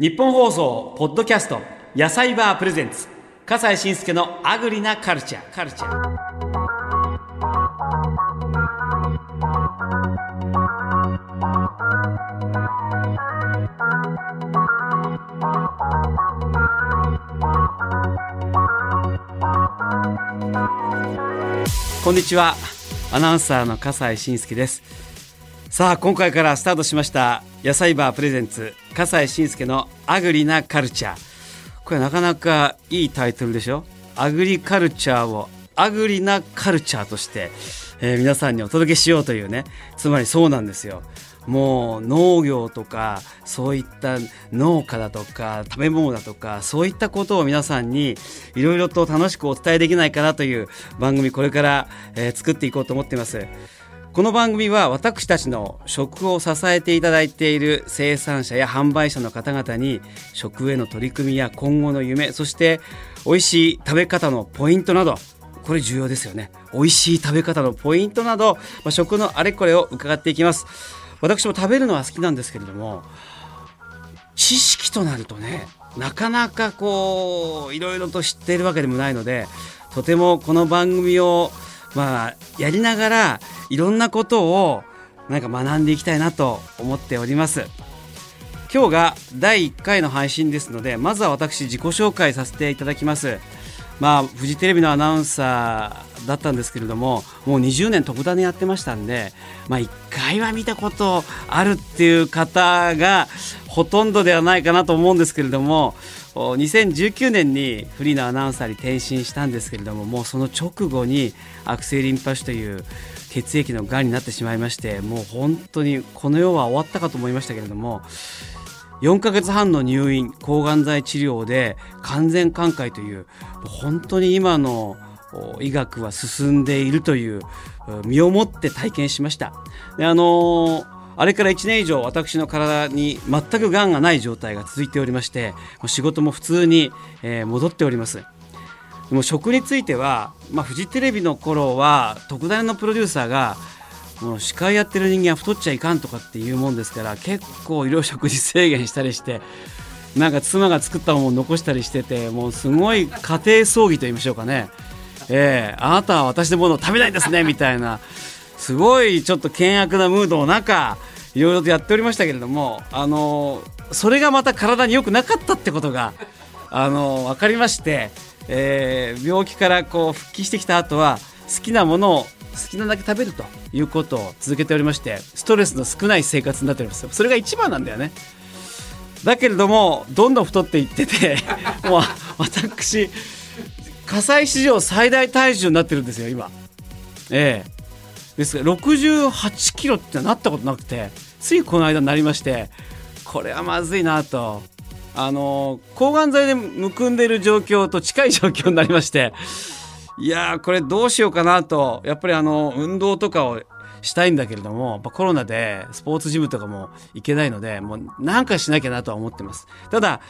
日本放送ポッドキャスト野菜バープレゼンツ。笠西慎介のアグリなカルチャー。カルチャー。こんにちは。アナウンサーの笠西慎介です。さあ今回からスタートしました野菜バープレゼンツ笠西慎介のアグリなカルチャー。これなかなかいいタイトルでしょ？アグリカルチャーをアグリなカルチャーとして、えー皆さんにお届けしようというね。つまりそうなんですよ。もう農業とかそういった農家だとか食べ物だとかそういったことを皆さんにいろいろと楽しくお伝えできないかなという番組これから、えー作っていこうと思っています。この番組は私たちの食を支えていただいている生産者や販売者の方々に食への取り組みや今後の夢そして美味しい食べ方のポイントなどこれ重要ですよね。美味しい食べ方のポイントなど、まあ、食のあれこれを伺っていきます。私も食べるのは好きなんですけれども知識となるとねなかなかこういろいろと知っているわけでもないのでとてもこの番組をまあやりながらいろんなことをなんか学んでいきたいなと思っております。今日が第1回の配信ですのでまずは私自己紹介させていただきます。まあフジテレビのアナウンサーだったんですけれどももう20年特ダネやってましたんでまあ1回は見たことあるっていう方がほとんどではないかなと思うんですけれども2019年にフリーのアナウンサーに転身したんですけれどももうその直後に悪性リンパ腫という血液のがんになってしまいましてもう本当にこの世は終わったかと思いましたけれども4ヶ月半の入院抗がん剤治療で完全寛解という本当に今の医学は進んでいるというう身をもって体験しました。であのーあれから1年以上私の体に全くがんがない状態が続いておりましてもう仕事も普通に、えー戻っております。でも食については、まあ、フジテレビの頃は特大のプロデューサーがもう司会やってる人間は太っちゃいかんとかっていうもんですから結構いろいろ食事制限したりしてなんか妻が作ったものを残したりしててもうすごい家庭葬儀と言いましょうかね、えーあなたは私のものを食べないですねみたいな。すごいちょっと険悪なムードの中いろいろとやっておりましたけれどもあのそれがまた体に良くなかったってことがあの分かりまして、えー病気からこう復帰してきた後は好きなものを好きなだけ食べるということを続けておりましてストレスの少ない生活になっております。それが一番なんだよね。だけれどもどんどん太っていってて もう私火災史上最大体重になってるんですよ今。ええ。ですが68キロってなったことなくてついこの間になりましてこれはまずいなと。あの抗がん剤でむくんでいる状況と近い状況になりましていやーこれどうしようかなと。やっぱりあの運動とかをしたいんだけれどもコロナでスポーツジムとかも行けないのでもうなんかしなきゃなとは思ってます。ただ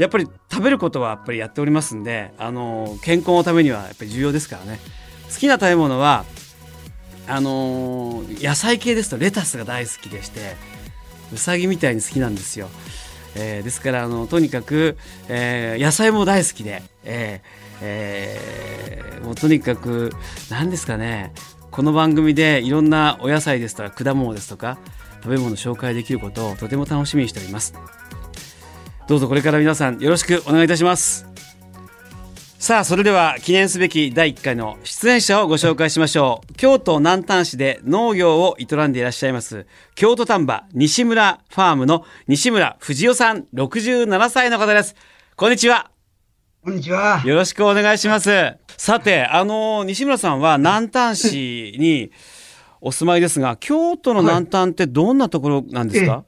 やっぱり食べることはやっぱりやっておりますんであの健康のためにはやっぱり重要ですからね。好きな食べ物はあのー野菜系ですとレタスが大好きでしてうさぎみたいに好きなんですよ、えーですからあのとにかく、えー野菜も大好きで、ええもうとにかく何ですかねこの番組でいろんなお野菜ですとか果物ですとか食べ物紹介できることをとても楽しみにしております。どうぞこれから皆さんよろしくお願いいたします。さあそれでは記念すべき第1回の出演者をご紹介しましょう。京都南丹市で農業を営んでいらっしゃいます京都丹波西村ファームの西村藤代さん67歳の方です。こんにちは。こんにちは。よろしくお願いします。さてあの西村さんは南丹市にお住まいですが京都の南丹ってどんなところなんですか、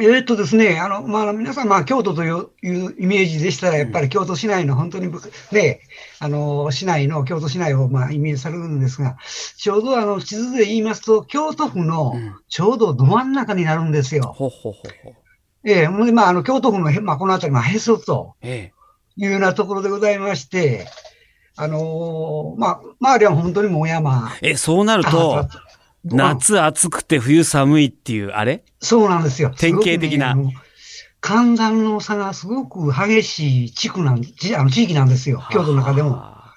えーっとですね、あの、まあ、皆さん、まあ、京都といういうイメージでしたら、やっぱり京都市内の本当にぶ、ね、あの、市内の、京都市内を、まあ、イメージされるんですが、ちょうどあの、地図で言いますと、京都府のうんちょうどど真ん中になるんですよ。ええほんでまあ、あの、京都府のへ、まあ、この辺り、まあ、へそとえいうようなところでございまして、あのーまあ、周りは本当にもう山。ええそうなるとあ夏暑くて冬寒いっていうあれ？そうなんですよ。典型的な寒暖の差がすごく激しい地区なん、地あの地域なんですよ。京都の中でも。は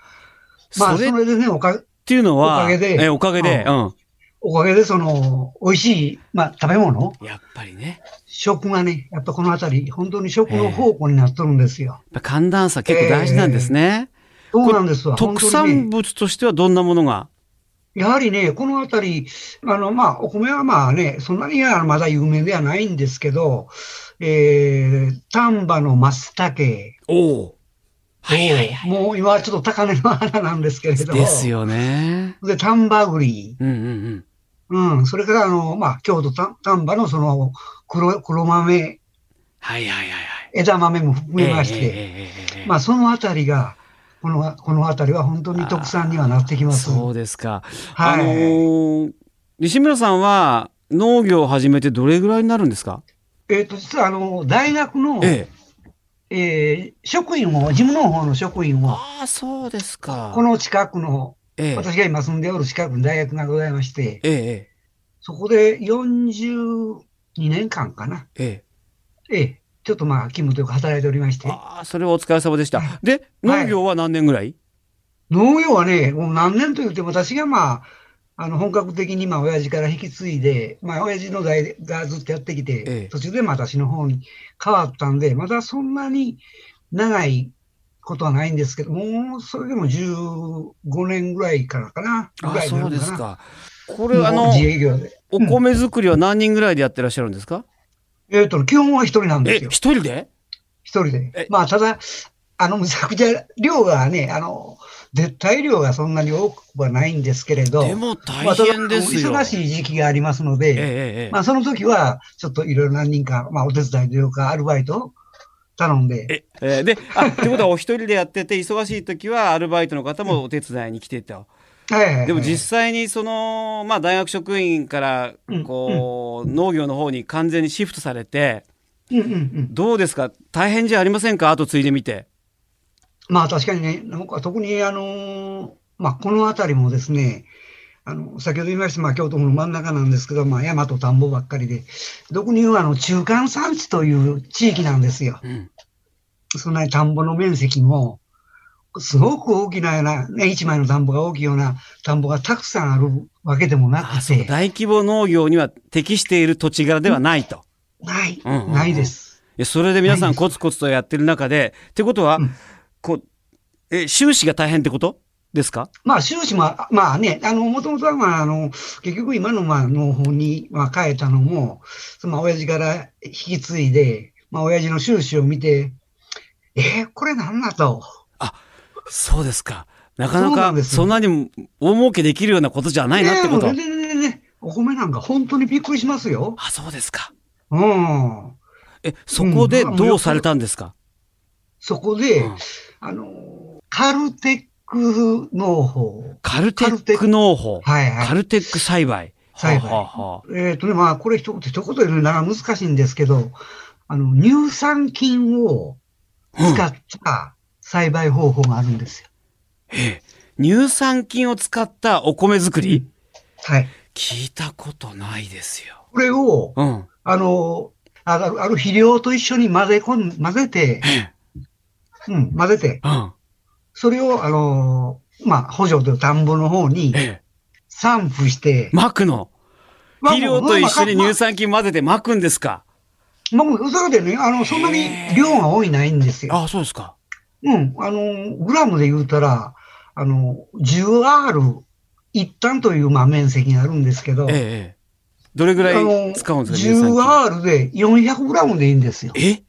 まあ、それでね、おかていうのは、おかげでえ、おかげで、ううん。おかげでその、美味しい、まあ、食べ物、やっぱりね。食がね、やっぱこの辺り、本当に食の宝庫になっとるんですよ。寒暖差結構大事なんですね。そうなんですわ。特産ね物としてはどんなものがやはりね、この辺り、あの、まあ、お米はまあね、そんなにはまだ有名ではないんですけど、えー、丹波の松茸。おお。はいはいはい。もう今はちょっと高値の花なんですけれども。ですよね。で、丹波栗。うんうんうん。うん。それから、あの、まあ、京都丹波のその黒、黒豆。はいはいはいはい。枝豆も含めまして。えーえーえー、まあ、その辺りが、この、このあたりは本当に特産にはなってきます。そうですか。はい。あのー西村さんは農業を始めてどれぐらいになるんですか？えっ、と、実は、あの、大学の、ええ。えー職員を、事務の方の職員を、ああ、そうですか。この近くの、ええ、私が今住んでおる近くに大学がございまして、ええ、そこで42年間かな。ええ。ええ、ちょっとまあ、勤務というか働いておりまして、ああ、それはお疲れ様でしたは。で、農業は何年ぐらい、農業はね、もう何年と言っても私がまあ、あの、本格的にまあ、親父から引き継いで、まあ、親父の代がずっとやってきて、ええ途中でまあ私の方に変わったんで、まだそんなに長いことはないんですけど、もう、それでも15年ぐらいからかな、ぐああ、らいになそうるのかな。ですか。これ、あの自営業で。お米作りは何人ぐらいでやってらっしゃるんですか、えっ、と、基本は一人なんでえ、すよ。一人で？一人でえ。まあ、ただ、あの、むちゃくちゃ量がね、あの、絶対量がそんなに多くはないんですけれど、でも大変ですよ。忙しい時期がありますので、えええまあ、その時は、ちょっといろいろ何人か、まあ、お手伝いというか、アルバイトを頼んで、え、えーで、あ、ってことはお一人でやってて、忙しい時はアルバイトの方もお手伝いに来てた。でも実際にその、まあ大学職員からうん、こう、農業の方に完全にシフトされて、うんうんうん。どうですか？大変じゃありませんか？後継いでみて。まあ、確かにね、なんか特に、あのーまあ、この辺りもですね、あの、先ほど言いました、まあ、京都府の真ん中なんですけど、まあ、山と田んぼばっかりで、俗に言うあの、中間産地という地域なんですよ。うん。そんなに田んぼの面積も、すごく大きなような、ね、一枚の田んぼが大きいような田んぼがたくさんあるわけでもなあ、くて、大規模農業には適している土地柄ではないと。ない、うんうんうん。ないです。それで皆さんコツコツとやってる中で、ってことはうん、こう、え、収支が大変ってこと？ですか？まあ、収支も、まあね、あの、もともとは、まあ、あの、結局今の、まあ、農法に、まあ、変えたのも、その、まあ親父から引き継いで、まあ、親父の収支を見て、えーこれなんだと。そうですか。なかなかそんなに大儲けできるようなことじゃないなってこと。全然全然ね、お米なんか本当にびっくりしますよ。あ、そうですか。うん。え、そこでどうされたんですか、そこで、うんあの、カルテック農法。カルテック農法。はいはいカルテック栽培。栽培はあはあはあえっ、とね、まあ、これ一言、一言言うなら難しいんですけど、あの、乳酸菌を使った栽培方法があるんですよ。ええ乳酸菌を使ったお米作り、はい。聞いたことないですよ。これを、うん。あの、ああるある肥料と一緒に混ぜ込ん、混ぜてえ、えうん、混ぜて、うん。それを、あの、まあ、補助という田んぼの方にええ散布して、巻くの？まあ肥料と一緒にまあ乳酸菌混ぜて巻くんですか？まあ、まあそれでね、あの、そんなに量が多いないんですよ。あ、そうですか。うん、あの、グラムで言うたら、あの、10R 一旦という、まあ、面積があるんですけど、ええええどれぐらい使うんですか乳酸菌 10R で400グラムでいいんですよ。え？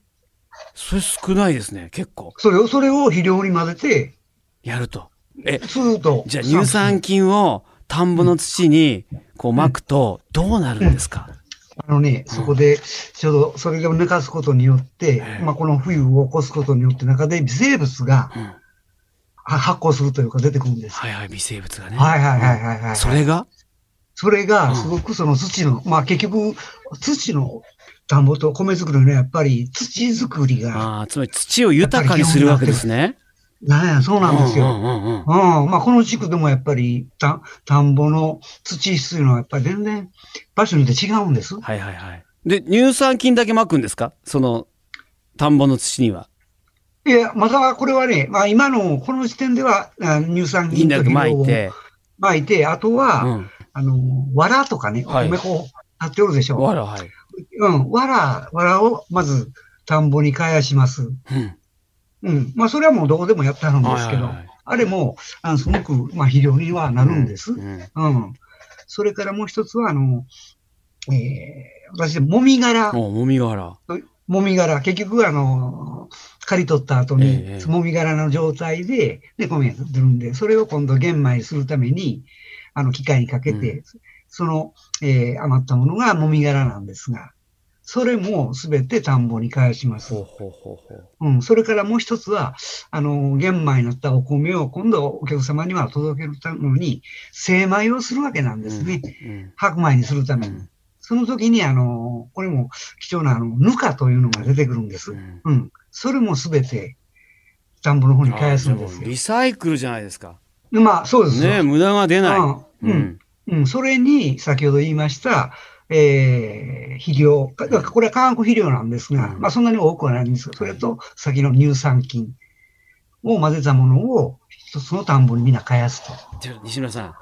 それ少ないですね、結構。それを、それを肥料に混ぜて、やると。え、スーッと。じゃあ乳酸菌を田んぼの土にこう巻くとどうなるんですか、あのね、そこで、ちょうどそれを寝かすことによって、ええまあ、この冬を起こすことによって中で微生物が発酵するというか出てくるんです。はいはい、微生物がね。はいはいはいはいはい。それが？それが、すごくその土の、まあ結局、土の田んぼと米作りのね、やっぱり土作りが、ああ、つまり土を豊かにするわけですね。なんや、そうなんですよ。うんうんうん。まあ、この地区でもやっぱり、た、田んぼの土質というのはやっぱり全然場所によって違うんです。はいはいはい。で、乳酸菌だけ巻くんですか？その、田んぼの土には。いや、またこれはね、まあ今の、この時点では、あ乳酸銀だけ菌と肥料を巻いて。巻いて、あとは、うん。あの、藁とかね、おはい米こう、なっておるでしょ。わら、はい。うん、藁、藁をまず田んぼに返します。うん。うん。まあそれはもうどこでもやってはるんですけど、はいはいはいあれも、あのすごく、まあ肥料にはなるんです。うん。うん。それからもう一つは、あの、えー、私、もみ殻、もみ殻。もみ殻、結局、あの、刈り取った後にええ、もみ殻の状態で、で、米が出るんで、それを今度玄米にするために、あの、機械にかけて、うその、えー余ったものがもみ殻なんですが、それもすべて田んぼに返しますほう。ん、それからもう一つは、あの、玄米になったお米を今度お客様には届けるために、精米をするわけなんですね。うん。白米にするために。うん。その時に、あの、これも貴重な、あの、ぬかというのが出てくるんです。うんうん。それもすべて、田んぼの方に返すんですよ。リサイクルじゃないですか。まあ、そうですよ。ね無駄が出ない。うんうん。うん。それに、先ほど言いました、えー、肥料。かこれは化学肥料なんですが、うんまあ、そんなに多くはないんですが、それと、先の乳酸菌を混ぜたものを、一つの田んぼにみんな返すと。じゃあ西村さん。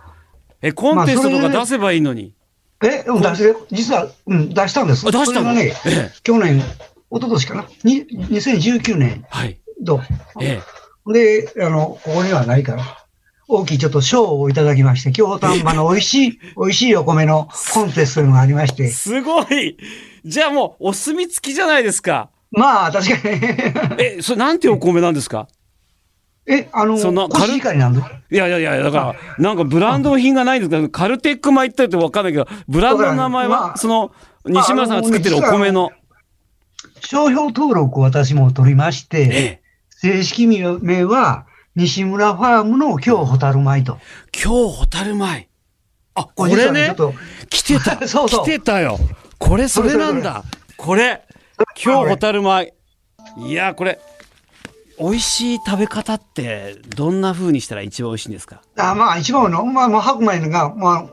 え、コンテストとか出せばいいのに。え、うん出して、実は、うん、出したんです。あ、出したの？ね、ええ。去年、一昨年かな？に2019年はい。度。えで、あの、ここにはないから、大きいちょっと賞をいただきまして、京丹波の美味しい、美味しいお米のコンテストがありましえ。て、すごいじゃあもう、お墨付きじゃないですか。まあ、確かに。え、それなんていうお米なんですか？え、あの、そんなコシヒカリなんだ。いやいやいや、だから、なんかブランド品がないんですけど、カルテック米って言ってわかんないけど、ブランドの名前は、その、西村さんが作ってるお米の、商標登録を私も取りましえて、え、正式名は、西村ファームの京ホタル米と。今日ホタル米。あ、これね？っ、と、来てた。そうそう来てたよ。これそれなんだ。これ、今日ホタル米。いや、これ、美味しい食べ方って、どんな風にしたら一番美味しいんですか？あまあ、一番の、まあ、まあ、白米が、まあ、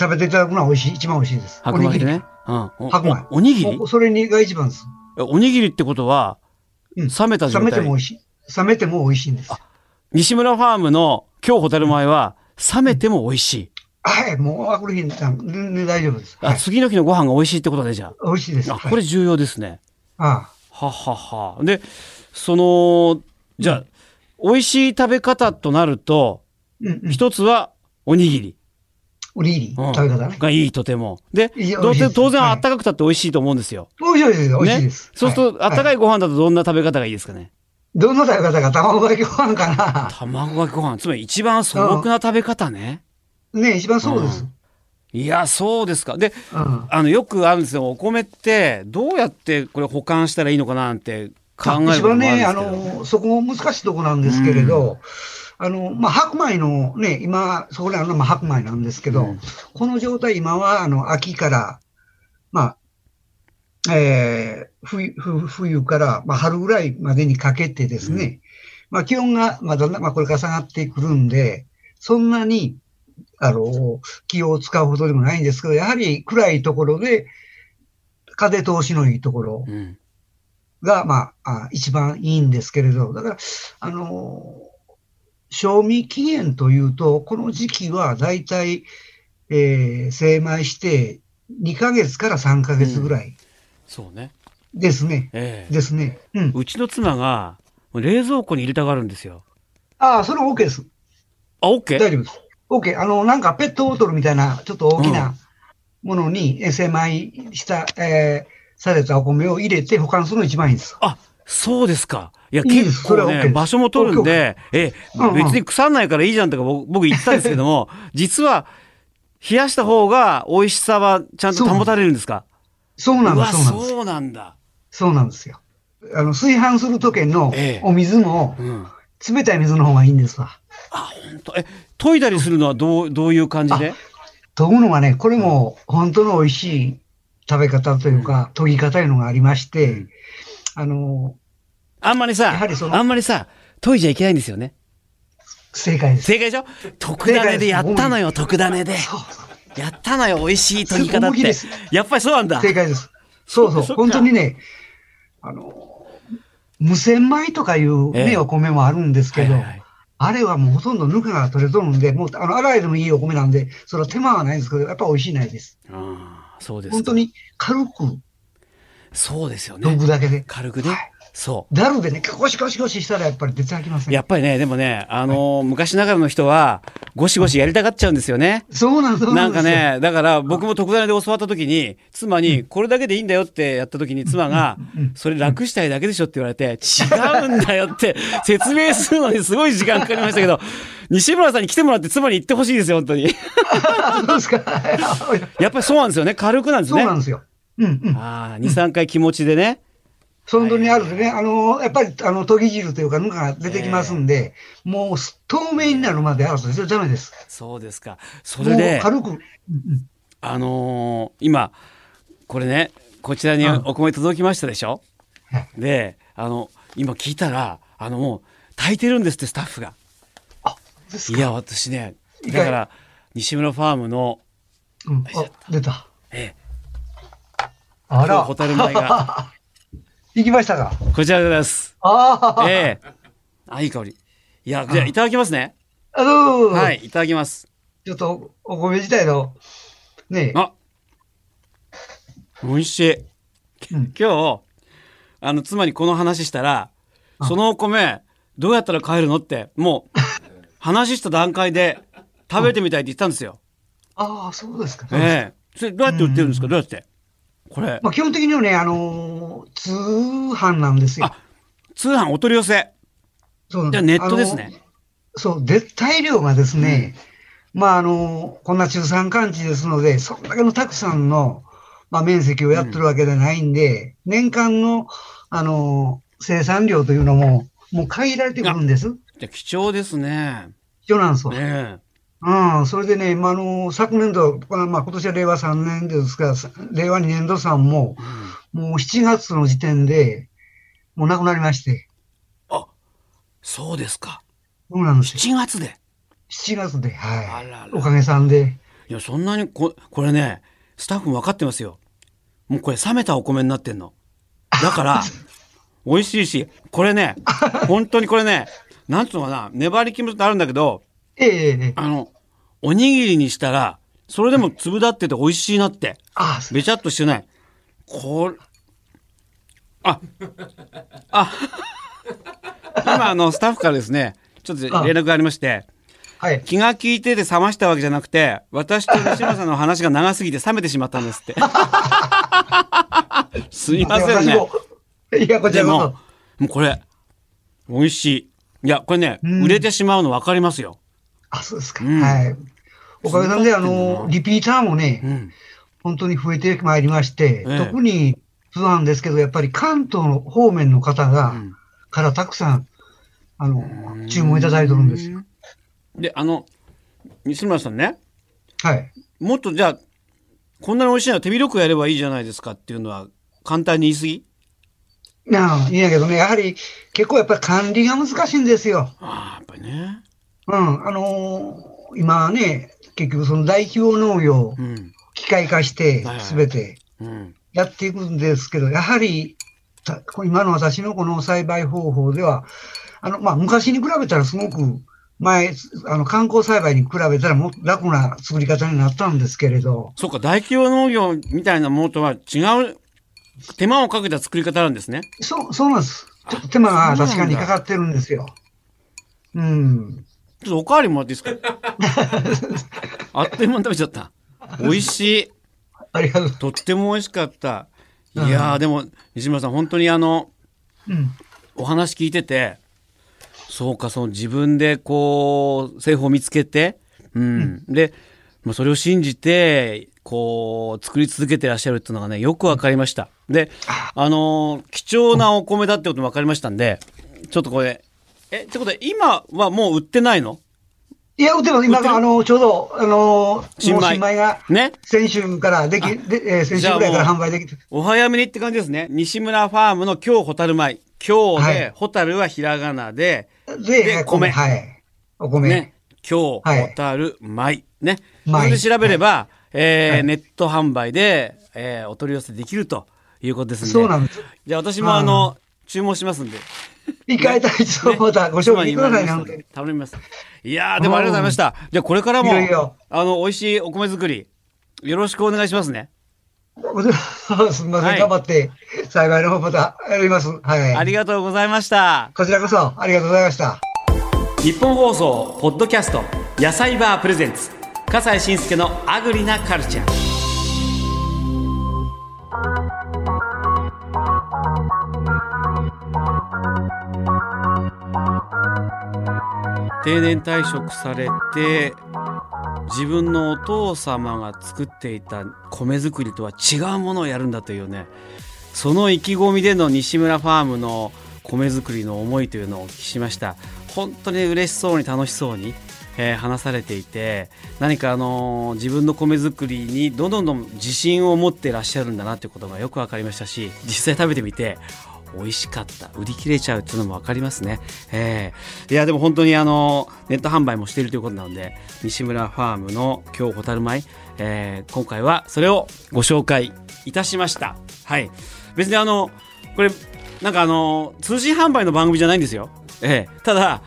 食べていただくのは美味しい、一番美味しいです。白米でね。うん。お白米おおにぎり？おそれにが一番です。えおにぎりってことは、うん冷めた状態？冷めても美。味しい。冷めても美味しいんです。西村ファームの今日ホタル米は、冷めても美味しい。はい、もう、あ、これ、大丈夫です。はあ、い、次の日のご飯が美味しいってことでじゃ美味しいです。これ重要ですね。あははは。で、その、じゃあ、美味しい食べ方となると、うんうん、一つはおにぎり。おにぎり、うん食べ方ね。がいい、とても。でで当然あったかくたって美味しいと思うんですよ。美味しいです。美味しいです。そうすると、あったかい。いご飯だとどんな食べ方がいいですかね。どんな食べ方が卵かけご飯かな。卵かけご飯。つまり一番素朴な食べ方ね。ね、一番そうです。いや、そうですか。で、うん。あの、よくあるんですよ。お米って、どうやってこれ保管したらいいのかななんて考える一番ね、あ。の、そこも難しいとこなんですけれど、あの、まあ、白米のね、今、そこにあるのはまあ白米なんですけど、うんこの状態、今は、あの、秋から、まあ、えー、冬、冬冬から、まあ、春ぐらいまでにかけてですね、まあ、気温が、まあ、だんだん、まあ、これから下がってくるんで、そんなに、あの、気を使うほどでもないんですけど、やはり暗いところで、風通しのいいところうん。が、まあ、あ一番いいんですけれど、だから、あの、賞味期限というと、この時期はだいたい、えー精米して2ヶ月から3ヶ月ぐらいそうね。ですね。ええですね。うん。うちの妻が、冷蔵庫に入れたがるんですよ。ああ、それは OK です。あ、オッケー大丈夫です。OK。あの、なんかペットボトルみたいな、ちょっと大きなものに、え精米した、えーされたお米を入れて保管するのが一番いいです。あ、そうですか。いや、結構ね、それは OK 場所も取るんで、え、うんうん別に腐んないからいいじゃんとか僕僕言ったんですけども、実は、冷やした方が美味しさはちゃんと保たれるんですか？そうなんです、うわ、そうなんです。そうなんだ。そうなんですよ。あの、炊飯する時のええお水も、うん。冷たい水の方がいいんですわ。あ、本当え、研いだりするのはどう、どういう感じで？研ぐのがね、これも本当の美味しい食べ方というか、研ぎ方というのがありまして、うんあの、あんまりさあんまりさ、研いじゃいけないんですよね。正解です。正解でしょ？特ダネでやったのよ、特ダネで。そうやったのよ、美味しい研ぎ方って。やっぱりそうなんだ。正解です。そうそう。本当にね、あの、無洗米とかいうね、ええお米もあるんですけど、はいはいはいあれはもうほとんどぬかが取れとるんで、もう、あの、洗いでもいいお米なんで、それは手間はないんですけど、やっぱ美味しいないです。ああ、そうですか。本当に軽くそうですよ飲ね。むだけで。軽くね。はいそざるでね、ゴシゴシゴシしたらやっぱり出てきませう。ん。やっぱりね、でもね、あのー昔ながらの人は、ゴシゴシやりたがっちゃうんですよね。そうなんそうなん。かね、だから僕も特ダネで教わった時に、妻に、これだけでいいんだよってやった時に妻が、それ楽したいだけでしょって言われて、違うんだよって説明するのにすごい時間かかりましたけど、西村さんに来てもらって妻に言ってほしいですよ、本当に。そうですか。やっぱりそうなんですよね。軽くなんですね。そうなんですよ。うんうん。ああ、2、3回気持ちでね。本当にあるでね、あの、やっぱり、あの、研ぎ汁というか、ぬかが出てきますんで、もう、透明になるまで洗うと絶対ダメです。そうですか。それで軽く。うんうんあのー今、これね、こちらにうんお米届きましたでしょ、はいで、あの、今聞いたら、あの、もう、炊いてるんですって、スタッフが。ですかいや、私ね、だから、西村ファームの、うん、あ、出た。えあら。ホタル米が。行きましたか？え、こちらです。ああ。ええあ、いい香り。いや、じゃあいただきますね。あのーはい、いただきます。ちょっと、お米自体の、ねあ、美味しい。うん今日、あの、妻にこの話したら、そのお米、どうやったら買えるのって、もう、話した段階で、食べてみたいって言ったんですよ。ああ、そうですか。ええそれ、どうやって売ってるんですか？どうやって？これ、まあ、基本的にはね、あのー通販なんですよ。あ通販お取り寄せ。そうなんじゃあネットですねそう、絶対量がですね、まあ、あのこんな中山間地ですので、そんだけのたくさんの、まあ、面積をやってるわけではないんで、年間の、あの生産量というのも、もう限られてくるんです。じゃあ貴重ですね。必要なんですよ。ねうん、それでね、まあ、あの昨年度、まあ、まあ今年は令和3年ですが、令和2年度産も、もう7月の時点で、もうなくなりまして、あ、そうですか。そうなんですよ。7月で。7月で、あはい。ららおかげさんで。いや、そんなにこ、これね、スタッフも分かってますよ。もうこれ冷めたお米になってんの。だから、美味しいし、これね、本当にこれね、なんつうのかな、粘り気もあるんだけど、ええあの、おにぎりにしたら、それでも粒立ってて美味しいなって。ああ、べちゃっとしてない。これ、あ、あ、今あの、スタッフからですね、ちょっと連絡がありまして、はい。気が利いてて冷ましたわけじゃなくて、私と西村さんの話が長すぎて冷めてしまったんですって。すいませんね。いや、こちでも、らこもうこれ、美味しい。いや、これね、うん売れてしまうの分かりますよ。そ。あ、そうですか。うんはい。おかげさんで、あの、リピーターもね、うん。本当に増えてまいりまして、ええ特に通販ですけど、やっぱり関東の方面の方が、うんからたくさん、あの、注文いただいてるんですよ。で、あの、西村さんね、はい。もっとじゃあ、こんなに美味しいのは手広くやればいいじゃないですかっていうのは、簡単に言い過ぎ？いや、いいんやけどね、やはり結構やっぱり管理が難しいんですよ。ああ、やっぱりね。うん。あのー今ね、結局その大規模農業、うん。機械化してすべてうん。やっていくんですけど、やはり、た今の私のこの栽培方法では、あの、まあ、昔に比べたらすごく、前、あの、観光栽培に比べたらもっと楽な作り方になったんですけれど、そうか、大規模農業みたいなものとは違う、手間をかけた作り方なんですね。そう、そうなんです。ちょっと手間が確かにかかってるんですよ。うん。ちょっとおかわりもらっていいですか？あっという間に食べちゃった。美味しい。ありがとう。とっても美味しかった。いうんやー、でも、西村さん、本当にあの、うん。お話聞いてて、そうか、その自分でこう、製法を見つけて、うん。で、まあ、それを信じて、こう、作り続けてらっしゃるっていうのがね、よくわかりました。で、あのー貴重なお米だってこともわかりましたんで、ちょっとこれ、え、ってことで、今はもう売ってないの？いや、売ってる？が、あの、ちょうど、あの、新米新米が、ね？先週からでき、で、えー先週ぐらいから販売できて、お早めにって感じですね。西村ファームの今日ホタル米。今日で、はいホタルはひらがなで、で、で米はい。お米。ね、今日、はいホタル、米。ね。米それで調べれば、えネット販売で、えーお取り寄せできるということですんで。そうなんです。じゃあ私もあの、注文しますんで。一回た一度またご紹介くださいね、本当に。頼みます。いやー、でもありがとうございました。じゃあこれからも、いよいよあの、美味しいお米作り、よろしくお願いしますね。すみません、はい頑張って、幸いの方またやります。はい。ありがとうございました。こちらこそ、ありがとうございました。日本放送ポッドキャスト野菜バープレゼンツ笠西慎介のアグリなカルチャー定年退職されて自分のお父様が作っていた米作りとは違うものをやるんだというねその意気込みでの西村ファームの米作りの思いというのをお聞きしました。本当に嬉しそうに楽しそうに、えー話されていて何かあのー自分の米作りにどんどんどん自信を持ってらっしゃるんだなということがよく分かりましたし実際食べてみて美味しかった。売り切れちゃうっていうのも分かりますね、えーいやでも本当にあのネット販売もしているということなので西村ファームの今日ホタル米、えー今回はそれをご紹介いたしました。はい。別にあのこれなんかあの通信販売の番組じゃないんですよ、ええ。ただ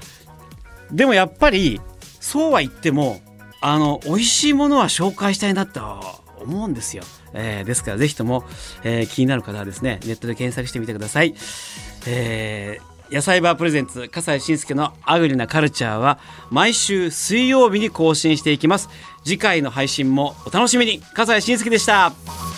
でもやっぱりそうは言ってもあの美味しいものは紹介したいなと思うんですよ、えーですからぜひとも、えー気になる方はですねネットで検索してみてください、えー野菜バープレゼンツ笠西慎介のアグリなカルチャーは毎週水曜日に更新していきます。次回の配信もお楽しみに。笠西慎介でした。